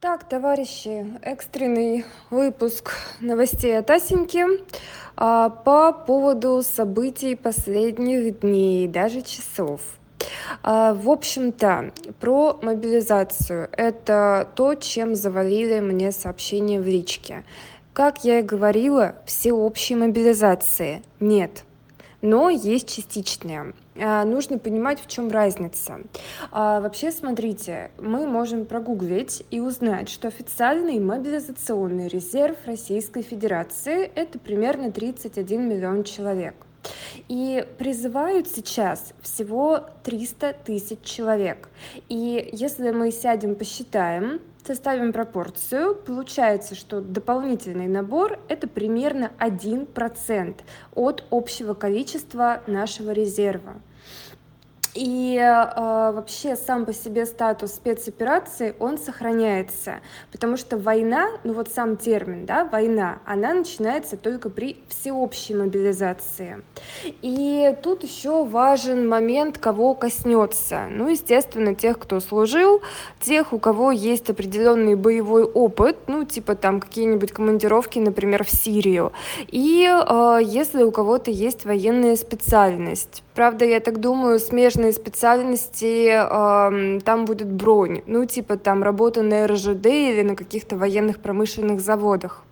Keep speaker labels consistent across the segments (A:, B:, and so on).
A: Так, товарищи, экстренный выпуск новостей от Асеньки а, по поводу событий последних дней, даже часов. А, в общем-то, про мобилизацию. Это то, чем завалили мне сообщение в личке. Как я и говорила, всеобщей мобилизации нет – но есть частичные. А, нужно понимать, в чем разница. А, вообще, смотрите, мы можем прогуглить и узнать, что официальный мобилизационный резерв Российской Федерации это примерно 31 миллион человек. И призывают сейчас всего 300 тысяч человек. И если мы сядем, посчитаем, составим пропорцию, получается, что дополнительный набор – это примерно 1% от общего количества нашего резерва. И э, вообще сам по себе статус спецоперации, он сохраняется, потому что война, ну вот сам термин, да, война, она начинается только при всеобщей мобилизации. И тут еще важен момент, кого коснется. Ну, естественно, тех, кто служил, тех, у кого есть определенный боевой опыт, ну, типа там какие-нибудь командировки, например, в Сирию. И э, если у кого-то есть военная специальность, Правда, я так думаю, смежные специальности, там будет бронь, ну, типа там работа на РЖД или на каких-то военных промышленных заводах.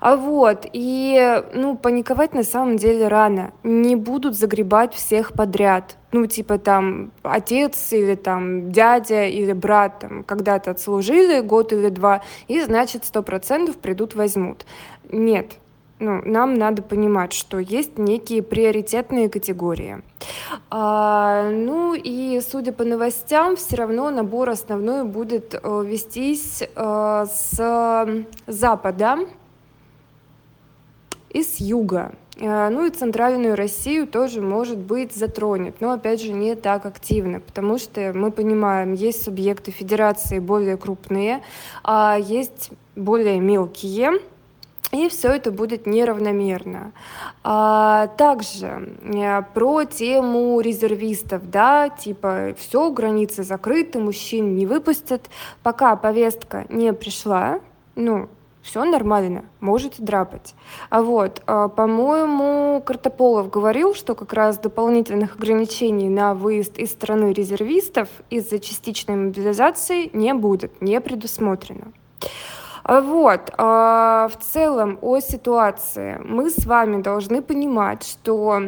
A: А вот, и, ну, паниковать на самом деле рано. Не будут загребать всех подряд. Ну, типа там отец или там дядя или брат там когда-то отслужили год или два, и значит сто процентов придут возьмут. Нет, ну, нам надо понимать, что есть некие приоритетные категории. А, ну и судя по новостям, все равно набор основной будет э, вестись э, с запада и с юга. Э, ну и центральную Россию тоже, может быть, затронет, но, опять же, не так активно, потому что мы понимаем, есть субъекты федерации более крупные, а есть более мелкие, и все это будет неравномерно. А, также а, про тему резервистов, да, типа все, границы закрыты, мужчин не выпустят, пока повестка не пришла, ну, все нормально, можете драпать. А вот, а, по-моему, Картополов говорил, что как раз дополнительных ограничений на выезд из страны резервистов из-за частичной мобилизации не будет, не предусмотрено. Вот, а, в целом о ситуации мы с вами должны понимать, что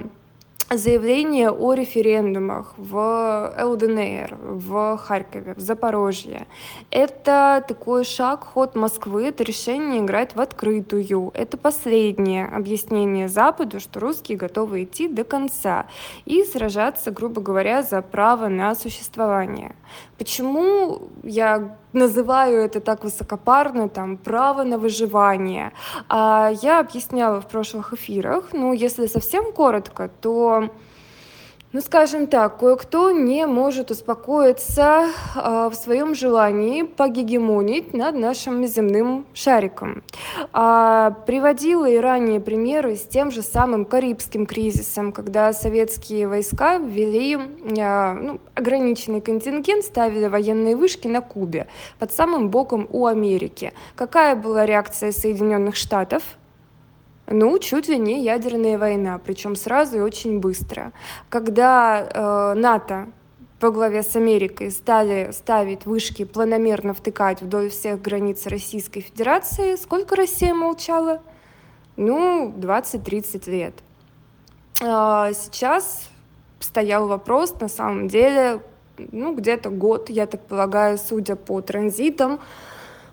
A: заявление о референдумах в ЛДНР, в Харькове, в Запорожье. Это такой шаг, ход Москвы, это решение играть в открытую. Это последнее объяснение Западу, что русские готовы идти до конца и сражаться, грубо говоря, за право на существование. Почему я называю это так высокопарно, там, право на выживание? А я объясняла в прошлых эфирах, ну, если совсем коротко, то ну, скажем так, кое-кто не может успокоиться э, в своем желании погегемонить над нашим земным шариком. А, приводила и ранее примеры с тем же самым Карибским кризисом, когда советские войска ввели э, ну, ограниченный контингент, ставили военные вышки на Кубе, под самым боком у Америки. Какая была реакция Соединенных Штатов? Ну, чуть ли не ядерная война, причем сразу и очень быстро. Когда э, НАТО по главе с Америкой стали ставить вышки, планомерно втыкать вдоль всех границ Российской Федерации, сколько Россия молчала? Ну, 20-30 лет. А сейчас стоял вопрос, на самом деле, ну, где-то год, я так полагаю, судя по транзитам,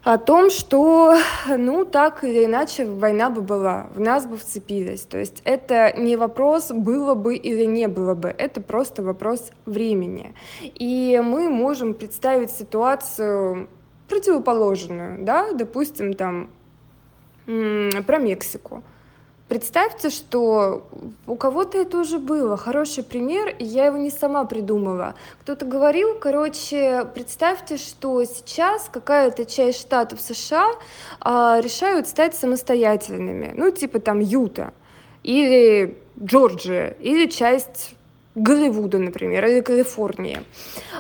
A: о том, что, ну, так или иначе война бы была, в нас бы вцепились. То есть это не вопрос, было бы или не было бы, это просто вопрос времени. И мы можем представить ситуацию противоположную, да, допустим, там, про Мексику. Представьте, что у кого-то это уже было. Хороший пример, и я его не сама придумала. Кто-то говорил, короче, представьте, что сейчас какая-то часть штатов США а, решают стать самостоятельными. Ну, типа там Юта или Джорджия, или часть Голливуда, например, или Калифорнии.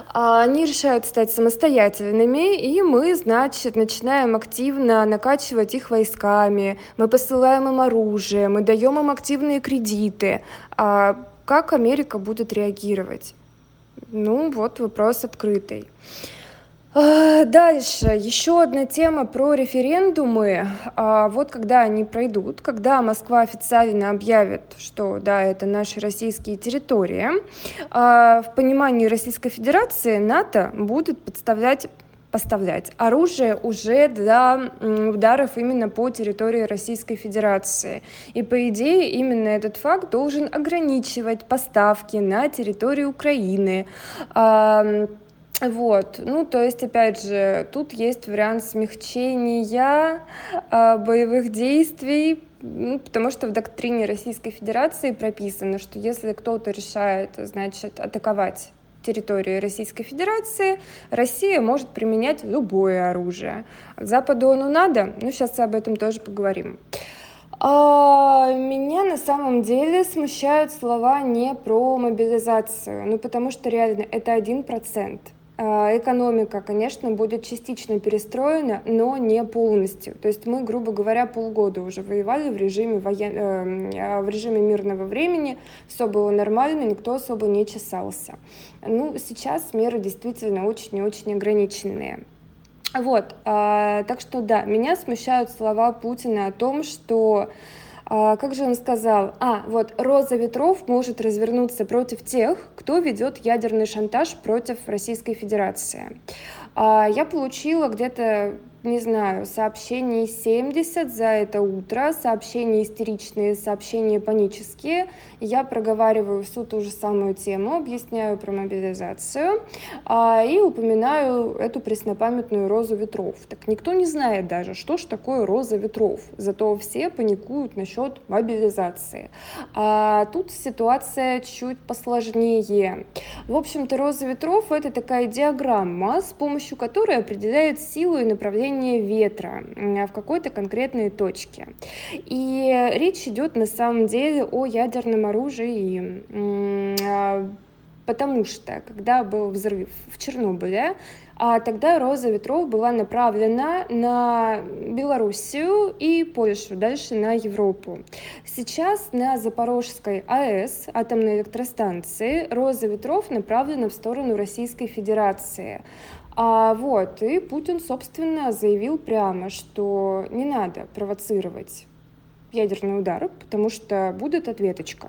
A: А они решают стать самостоятельными, и мы, значит, начинаем активно накачивать их войсками, мы посылаем им оружие, мы даем им активные кредиты. А как Америка будет реагировать? Ну, вот вопрос открытый. А, дальше, еще одна тема про референдумы. А, вот когда они пройдут, когда Москва официально объявит, что да, это наши российские территории, а, в понимании Российской Федерации НАТО будет подставлять поставлять оружие уже для ударов именно по территории Российской Федерации. И по идее именно этот факт должен ограничивать поставки на территорию Украины. Вот, ну, то есть, опять же, тут есть вариант смягчения э, боевых действий, ну, потому что в доктрине Российской Федерации прописано, что если кто-то решает, значит, атаковать территорию Российской Федерации, Россия может применять любое оружие. Западу оно надо, ну, сейчас об этом тоже поговорим. А, меня на самом деле смущают слова не про мобилизацию, ну потому что реально это один процент. А, экономика, конечно, будет частично перестроена, но не полностью. То есть мы, грубо говоря, полгода уже воевали в режиме, воен... Э, в режиме мирного времени, все было нормально, никто особо не чесался. Ну, сейчас меры действительно очень и очень ограниченные. Вот, а, так что да, меня смущают слова Путина о том, что а, как же он сказал? А, вот роза ветров может развернуться против тех, кто ведет ядерный шантаж против Российской Федерации. А, я получила где-то не знаю, сообщений 70 за это утро, сообщения истеричные, сообщения панические. Я проговариваю всю ту же самую тему, объясняю про мобилизацию а, и упоминаю эту преснопамятную розу ветров. Так никто не знает даже, что ж такое роза ветров, зато все паникуют насчет мобилизации. А тут ситуация чуть посложнее. В общем-то, роза ветров — это такая диаграмма, с помощью которой определяет силу и направление направление ветра в какой-то конкретной точке. И речь идет на самом деле о ядерном оружии, а, потому что когда был взрыв в Чернобыле, а тогда «Роза ветров» была направлена на Белоруссию и Польшу, дальше на Европу. Сейчас на Запорожской АЭС, атомной электростанции, «Роза ветров» направлена в сторону Российской Федерации. А, вот, и Путин, собственно, заявил прямо, что не надо провоцировать ядерный удар, потому что будет ответочка.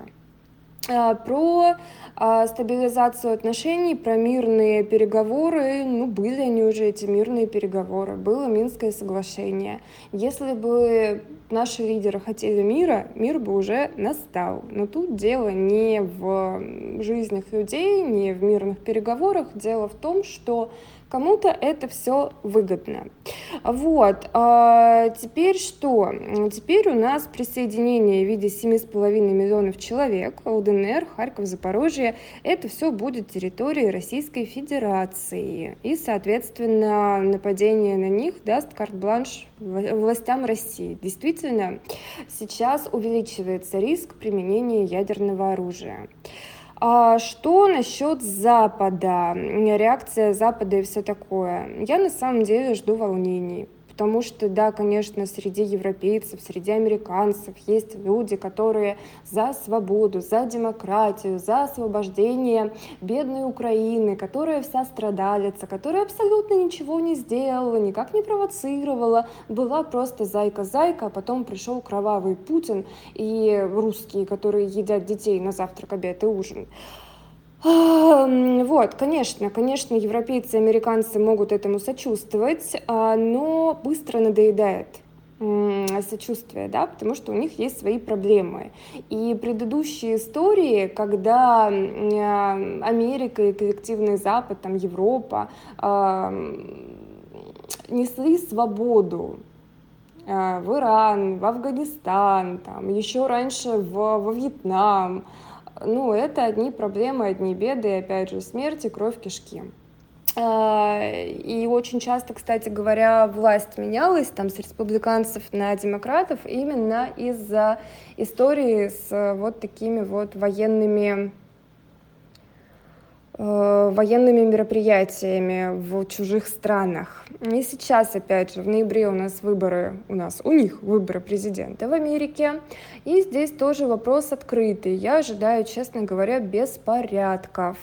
A: А, про а, стабилизацию отношений, про мирные переговоры, ну, были они уже, эти мирные переговоры, было Минское соглашение. Если бы наши лидеры хотели мира, мир бы уже настал. Но тут дело не в жизнях людей, не в мирных переговорах, дело в том, что Кому-то это все выгодно. Вот. А теперь что? Теперь у нас присоединение в виде 7,5 миллионов человек, ЛДНР, Харьков, Запорожье. Это все будет территорией Российской Федерации. И, соответственно, нападение на них даст карт-бланш властям России. Действительно, сейчас увеличивается риск применения ядерного оружия. А что насчет Запада? Реакция Запада и все такое. Я на самом деле жду волнений. Потому что, да, конечно, среди европейцев, среди американцев есть люди, которые за свободу, за демократию, за освобождение бедной Украины, которая вся страдалица, которая абсолютно ничего не сделала, никак не провоцировала, была просто зайка-зайка, а потом пришел кровавый Путин и русские, которые едят детей на завтрак, обед и ужин. Вот, конечно, конечно, европейцы и американцы могут этому сочувствовать, а, но быстро надоедает сочувствие, да, потому что у них есть свои проблемы. И предыдущие истории, когда Америка и коллективный Запад, там Европа несли свободу а, в Иран, в Афганистан, там, еще раньше в, во Вьетнам, ну, это одни проблемы, одни беды, и опять же, смерти, кровь, кишки. А, и очень часто, кстати говоря, власть менялась там с республиканцев на демократов именно из-за истории с вот такими вот военными Э, военными мероприятиями в чужих странах. И сейчас, опять же, в ноябре у нас выборы, у нас, у них выборы президента в Америке. И здесь тоже вопрос открытый. Я ожидаю, честно говоря, беспорядков.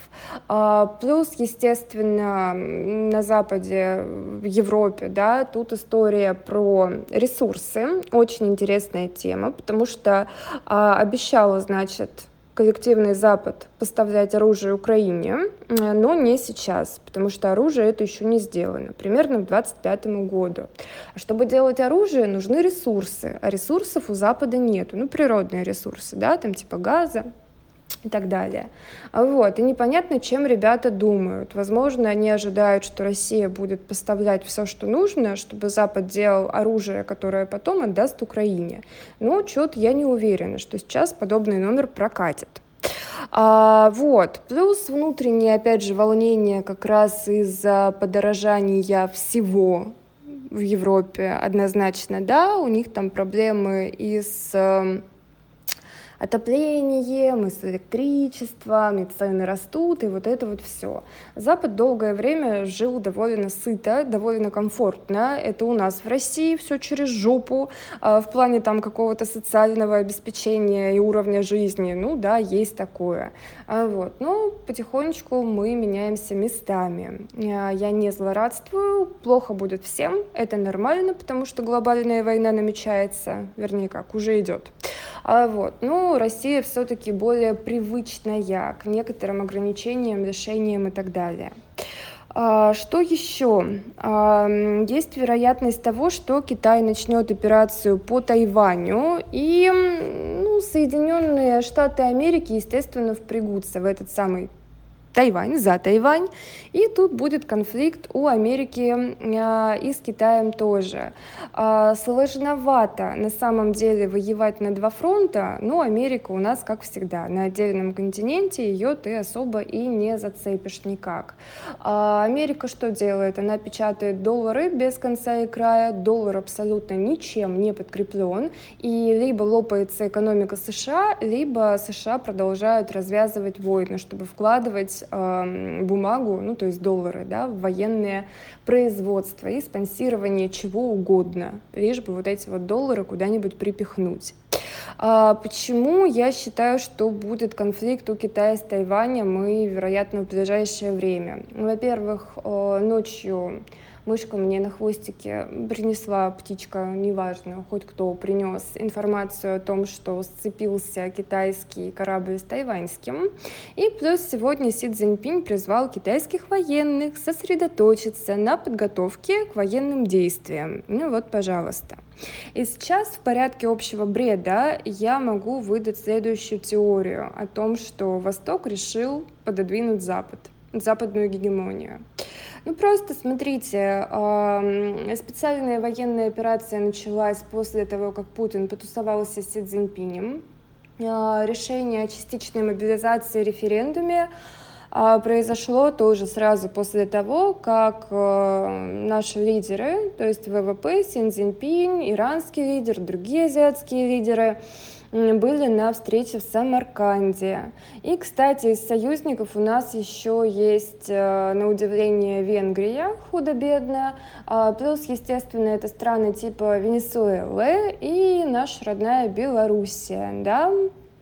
A: А, плюс, естественно, на Западе, в Европе, да, тут история про ресурсы. Очень интересная тема, потому что а, обещала, значит, коллективный Запад поставлять оружие Украине, э, но не сейчас, потому что оружие это еще не сделано, примерно к 2025 году. А чтобы делать оружие, нужны ресурсы, а ресурсов у Запада нету, ну природные ресурсы, да, там типа газа, и так далее. Вот. И непонятно, чем ребята думают. Возможно, они ожидают, что Россия будет поставлять все, что нужно, чтобы Запад делал оружие, которое потом отдаст Украине. Но что-то я не уверена, что сейчас подобный номер прокатит. А, вот. Плюс внутреннее, опять же, волнение как раз из-за подорожания всего в Европе однозначно, да, у них там проблемы и с эм, отоплением, и с электричеством, и цены растут, и вот это вот все. Запад долгое время жил довольно сыто, довольно комфортно. Это у нас в России все через жопу, а в плане там какого-то социального обеспечения и уровня жизни. Ну да, есть такое. А вот. Но потихонечку мы меняемся местами. А, я не злорадствую, плохо будет всем, это нормально, потому что глобальная война намечается, вернее как, уже идет. А вот. Ну, Россия все-таки более привычная к некоторым ограничениям, решениям и так далее. А, что еще? А, есть вероятность того, что Китай начнет операцию по Тайваню, и ну, Соединенные Штаты Америки, естественно, впрягутся в этот самый Тайвань, за Тайвань. И тут будет конфликт у Америки э, и с Китаем тоже. Э, сложновато на самом деле воевать на два фронта, но Америка у нас, как всегда, на отдельном континенте, ее ты особо и не зацепишь никак. Э, Америка что делает? Она печатает доллары без конца и края, доллар абсолютно ничем не подкреплен, и либо лопается экономика США, либо США продолжают развязывать войны, чтобы вкладывать э, бумагу, ну то есть доллары, да, в военное производство и спонсирование чего угодно, лишь бы вот эти вот доллары куда-нибудь припихнуть. А почему я считаю, что будет конфликт у Китая с Тайванем и, вероятно, в ближайшее время? Во-первых, э, ночью мышка мне на хвостике принесла птичка, неважно, хоть кто принес информацию о том, что сцепился китайский корабль с тайваньским. И плюс сегодня Си Цзиньпинь призвал китайских военных сосредоточиться на подготовке к военным действиям. Ну вот, пожалуйста. И сейчас в порядке общего бреда я могу выдать следующую теорию о том, что Восток решил пододвинуть Запад, западную гегемонию. Ну просто смотрите, специальная военная операция началась после того, как Путин потусовался с Си Цзиньпинем. А, решение о частичной мобилизации референдуме а, произошло тоже сразу после того, как наши лидеры, то есть ВВП, Си Цзиньпинь, иранский лидер, другие азиатские лидеры, были на встрече в Самарканде. И, кстати, из союзников у нас еще есть, э, на удивление, Венгрия, худо-бедно, а, плюс, естественно, это страны типа Венесуэлы и наша родная Белоруссия, да,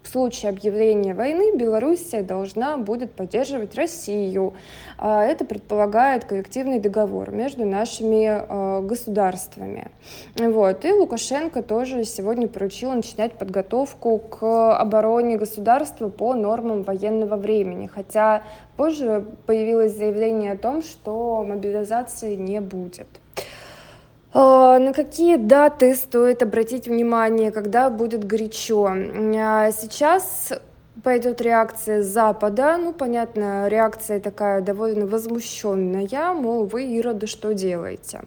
A: в случае объявления войны Белоруссия должна будет поддерживать Россию. А, это предполагает коллективный договор между нашими а, государствами. Вот. И Лукашенко тоже сегодня поручил начинать подготовку к обороне государства по нормам военного времени. Хотя позже появилось заявление о том, что мобилизации не будет. А, на какие даты стоит обратить внимание, когда будет горячо? А, сейчас пойдет реакция Запада, ну, понятно, реакция такая довольно возмущенная, мол, вы, Ироды, что делаете?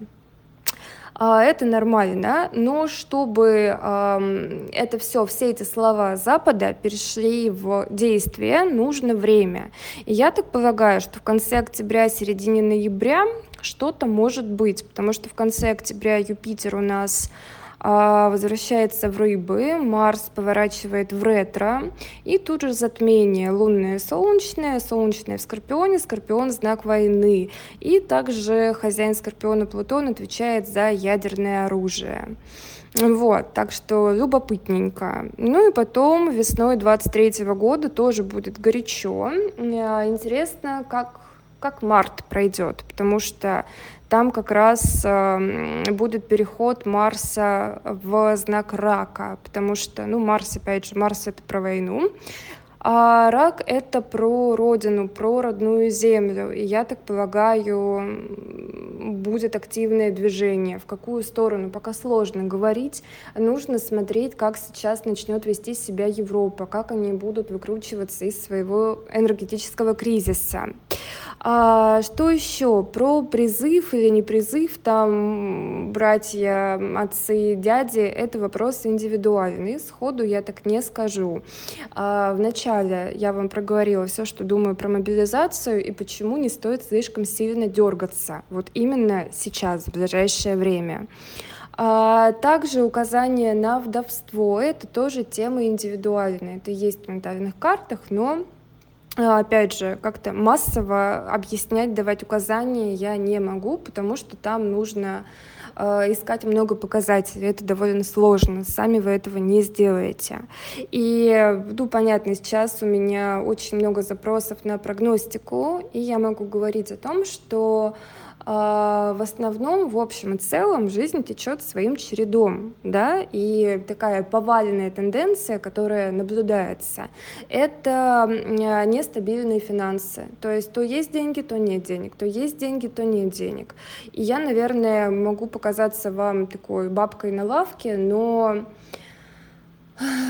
A: А, это нормально, но чтобы это все, все эти слова Запада перешли в действие, нужно время. И я так полагаю, что в конце октября, середине ноября что-то может быть, потому что в конце октября Юпитер у нас а, возвращается в рыбы, Марс поворачивает в ретро, и тут же затмение лунное солнечное, солнечное в Скорпионе, Скорпион знак войны, и также хозяин Скорпиона Плутон отвечает за ядерное оружие. Вот, так что любопытненько. Ну и потом весной 23 года тоже будет горячо. Э, интересно, как, как март пройдет, потому что там как раз э, будет переход Марса в знак рака, потому что, ну, Марс, опять же, Марс это про войну, а рак — это про родину, про родную землю. И я так полагаю, будет активное движение. В какую сторону? Пока сложно говорить. Нужно смотреть, как сейчас начнет вести себя Европа, как они будут выкручиваться из своего энергетического кризиса. А, что еще? Про призыв или не призыв, там братья, отцы, дяди, это вопрос индивидуальный. Сходу я так не скажу. А, вначале я вам проговорила все, что думаю про мобилизацию и почему не стоит слишком сильно дергаться. Вот именно сейчас, в ближайшее время. А также указание на вдовство. Это тоже тема индивидуальная. Это есть в ментальных картах, но опять же, как-то массово объяснять, давать указания я не могу, потому что там нужно э, искать много показателей. Это довольно сложно, сами вы этого не сделаете. И, ну, понятно, сейчас у меня очень много запросов на прогностику, и я могу говорить о том, что а, в основном, в общем и целом, жизнь течет своим чередом, да, и такая поваленная тенденция, которая наблюдается, это нестабильные финансы. То есть то есть деньги, то нет денег, то есть деньги, то нет денег. И я, наверное, могу показаться вам такой бабкой на лавке, но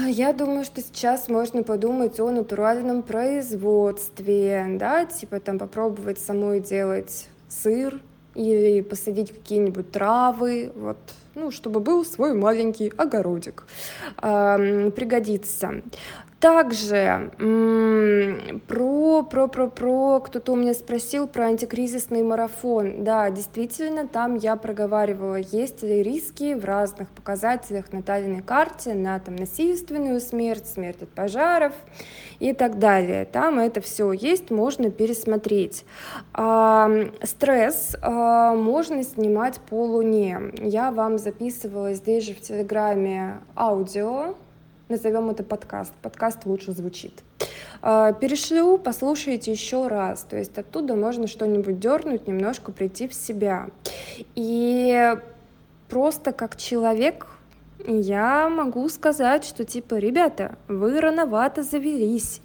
A: я думаю, что сейчас можно подумать о натуральном производстве, да, типа там попробовать самой делать сыр или посадить какие-нибудь травы, вот, ну, чтобы был свой маленький огородик. Э, пригодится. Также про, про, про, про, кто-то у меня спросил про антикризисный марафон. Да, действительно, там я проговаривала, есть ли риски в разных показателях на натальной карте на там, насильственную смерть, смерть от пожаров и так далее. Там это все есть, можно пересмотреть. А, стресс а, можно снимать по луне. Я вам записывала здесь же в Телеграме аудио, назовем это подкаст. Подкаст лучше звучит. А, перешлю, послушайте еще раз. То есть оттуда можно что-нибудь дернуть, немножко прийти в себя. И просто как человек я могу сказать, что типа, ребята, вы рановато завелись.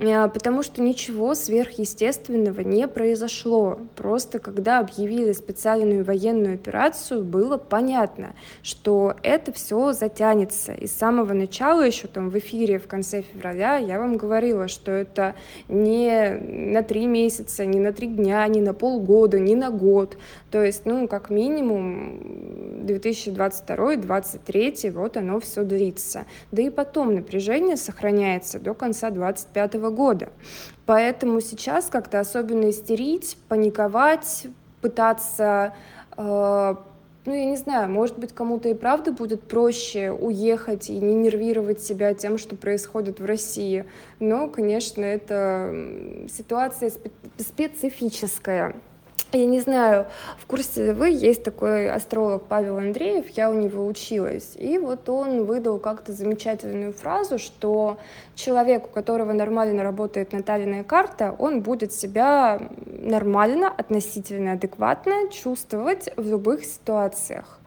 A: А, потому что ничего сверхъестественного не произошло. Просто когда объявили специальную военную операцию, было понятно, что это все затянется. И с самого начала, еще там в эфире в конце февраля, я вам говорила, что это не на три месяца, не на три дня, не на полгода, не на год. То есть, ну, как минимум 2022-2023, вот оно все длится. Да и потом напряжение сохраняется до конца 2025 года. Поэтому сейчас как-то особенно истерить, паниковать, пытаться э, ну, я не знаю, может быть, кому-то и правда будет проще уехать и не нервировать себя тем, что происходит в России. Но, конечно, это ситуация специфическая. Я не знаю, в курсе вы, есть такой астролог Павел Андреев, я у него училась, и вот он выдал как-то замечательную фразу, что человек, у которого нормально работает натальная карта, он будет себя нормально, относительно адекватно чувствовать в любых ситуациях.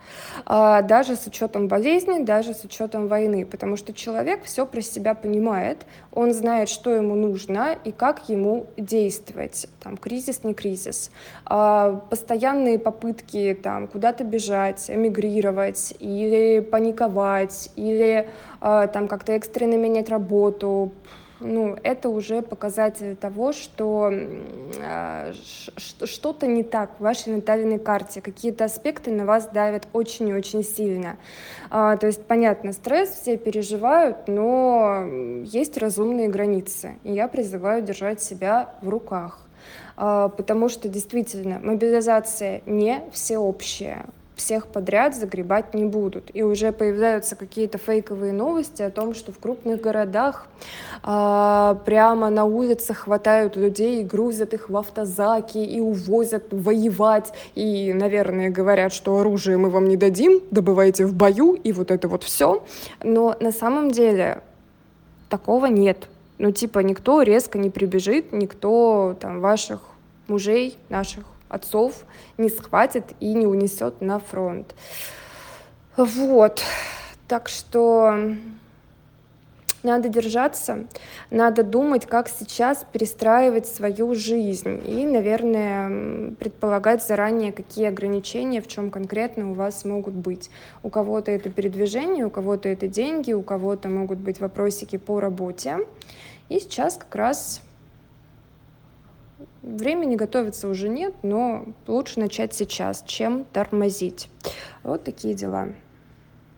A: А, даже с учетом болезни, даже с учетом войны, потому что человек все про себя понимает, он знает, что ему нужно и как ему действовать, там, кризис, не кризис. А, постоянные попытки там, куда-то бежать, эмигрировать или паниковать, или а, там как-то экстренно менять работу, ну, это уже показатель того, что э, что-то не так в вашей натальной карте, какие-то аспекты на вас давят очень и очень сильно. А, то есть, понятно, стресс все переживают, но есть разумные границы, и я призываю держать себя в руках. А, потому что действительно мобилизация не всеобщая всех подряд загребать не будут. И уже появляются какие-то фейковые новости о том, что в крупных городах а, прямо на улицах хватают людей, грузят их в автозаки и увозят воевать. И, наверное, говорят, что оружие мы вам не дадим, добывайте в бою, и вот это вот все. Но на самом деле такого нет. Ну, типа, никто резко не прибежит, никто там ваших мужей, наших отцов не схватит и не унесет на фронт. Вот. Так что надо держаться, надо думать, как сейчас перестраивать свою жизнь и, наверное, предполагать заранее, какие ограничения, в чем конкретно у вас могут быть. У кого-то это передвижение, у кого-то это деньги, у кого-то могут быть вопросики по работе. И сейчас как раз Времени готовиться уже нет, но лучше начать сейчас, чем тормозить. Вот такие дела.